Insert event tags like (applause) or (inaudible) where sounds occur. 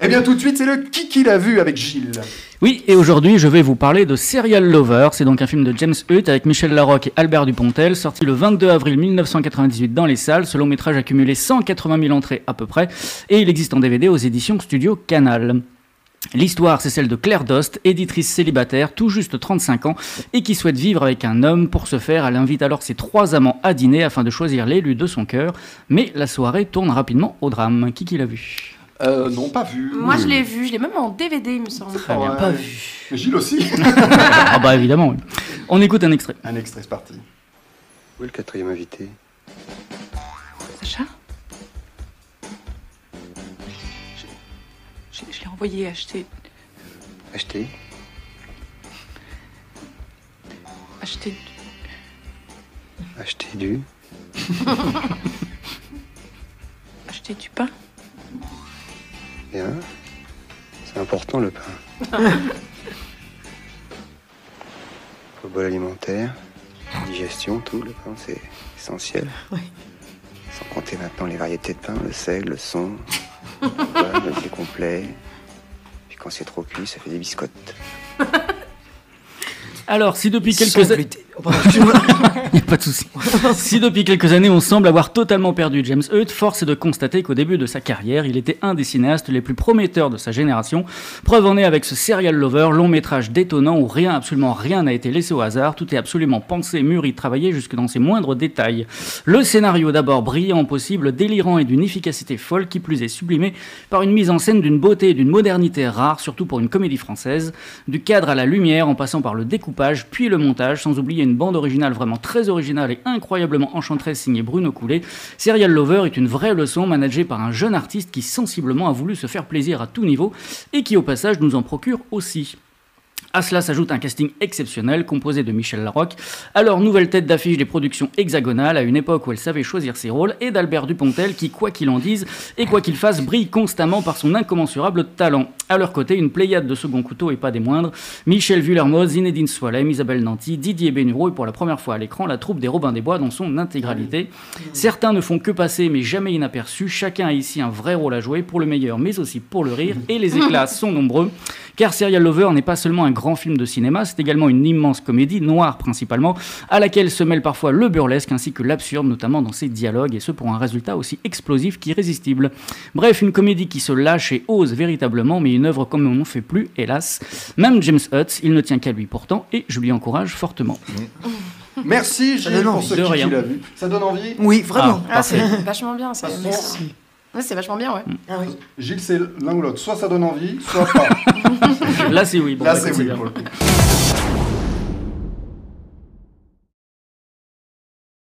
Eh bien tout de suite, c'est le qui qui l'a vu avec Gilles. Oui, et aujourd'hui, je vais vous parler de Serial Lover. C'est donc un film de James Hutt avec Michel Larocque et Albert Dupontel, sorti le 22 avril 1998 dans les salles. Ce long métrage a cumulé 180 000 entrées à peu près, et il existe en DVD aux éditions Studio Canal. L'histoire, c'est celle de Claire Dost, éditrice célibataire, tout juste 35 ans, et qui souhaite vivre avec un homme. Pour ce faire, elle invite alors ses trois amants à dîner afin de choisir l'élu de son cœur. Mais la soirée tourne rapidement au drame. Qui qui l'a vu? Euh, non, pas vu. Moi, je l'ai vu, je l'ai même en DVD, il me semble. Très bien, pas vu. Mais Gilles aussi. (laughs) Ah bah évidemment, oui. On écoute un extrait. Un extrait, c'est parti. Où est le quatrième invité? Sacha? Je, je- je l'ai envoyé acheter, Acheté acheter Acheté du? Acheter du (laughs) pain? Bien. C'est important le pain. (laughs) Au bol alimentaire, digestion, tout, le pain, c'est essentiel. Sans compter maintenant les variétés de pain, le sel, le son, le blé complet. Puis quand c'est trop cuit, ça fait des biscottes. (laughs) Alors, si depuis quelques années... Oh, (laughs) a pas de souci. Si depuis quelques années on semble avoir totalement perdu James Hutt, force est de constater qu'au début de sa carrière, il était un des cinéastes les plus prometteurs de sa génération. Preuve en est avec ce Serial Lover, long métrage détonnant où rien, absolument rien n'a été laissé au hasard, tout est absolument pensé, mûri, travaillé jusque dans ses moindres détails. Le scénario d'abord brillant, possible, délirant et d'une efficacité folle, qui plus est sublimé par une mise en scène d'une beauté et d'une modernité rare, surtout pour une comédie française, du cadre à la lumière en passant par le découpage, puis le montage, sans oublier une bande originale vraiment très originale et incroyablement enchanteresse signée Bruno Coulet. Serial Lover est une vraie leçon managée par un jeune artiste qui sensiblement a voulu se faire plaisir à tout niveau et qui au passage nous en procure aussi. À cela s'ajoute un casting exceptionnel composé de Michel Larocque, alors nouvelle tête d'affiche des productions hexagonales à une époque où elle savait choisir ses rôles, et d'Albert Dupontel qui, quoi qu'il en dise et quoi qu'il fasse, brille constamment par son incommensurable talent. À leur côté, une pléiade de second couteau et pas des moindres, Michel Vuillermoz, Zinedine Soilem, Isabelle Nanty, Didier Bénureau et pour la première fois à l'écran, la troupe des Robins des Bois dans son intégralité. Certains ne font que passer mais jamais inaperçus, chacun a ici un vrai rôle à jouer pour le meilleur mais aussi pour le rire, et les éclats sont nombreux. Car Serial Lover n'est pas seulement un grand film de cinéma, c'est également une immense comédie, noire principalement, à laquelle se mêle parfois le burlesque ainsi que l'absurde, notamment dans ses dialogues, et ce pour un résultat aussi explosif qu'irrésistible. Bref, une comédie qui se lâche et ose véritablement, mais une œuvre comme on n'en fait plus, hélas. Même James Hutt, il ne tient qu'à lui pourtant, et je lui encourage fortement. (laughs) Merci Gilles donne pour ce De qui rien. l'a vu. Ça donne envie? Oui, vraiment. Ah, c'est vachement bien, ça. Merci. Ouais, c'est vachement bien, ouais. Ah oui. Gilles, c'est l'un ou l'autre. Soit ça donne envie, soit pas. (laughs) Là, c'est oui. Bon, Là, bah, c'est oui bien. pour le coup.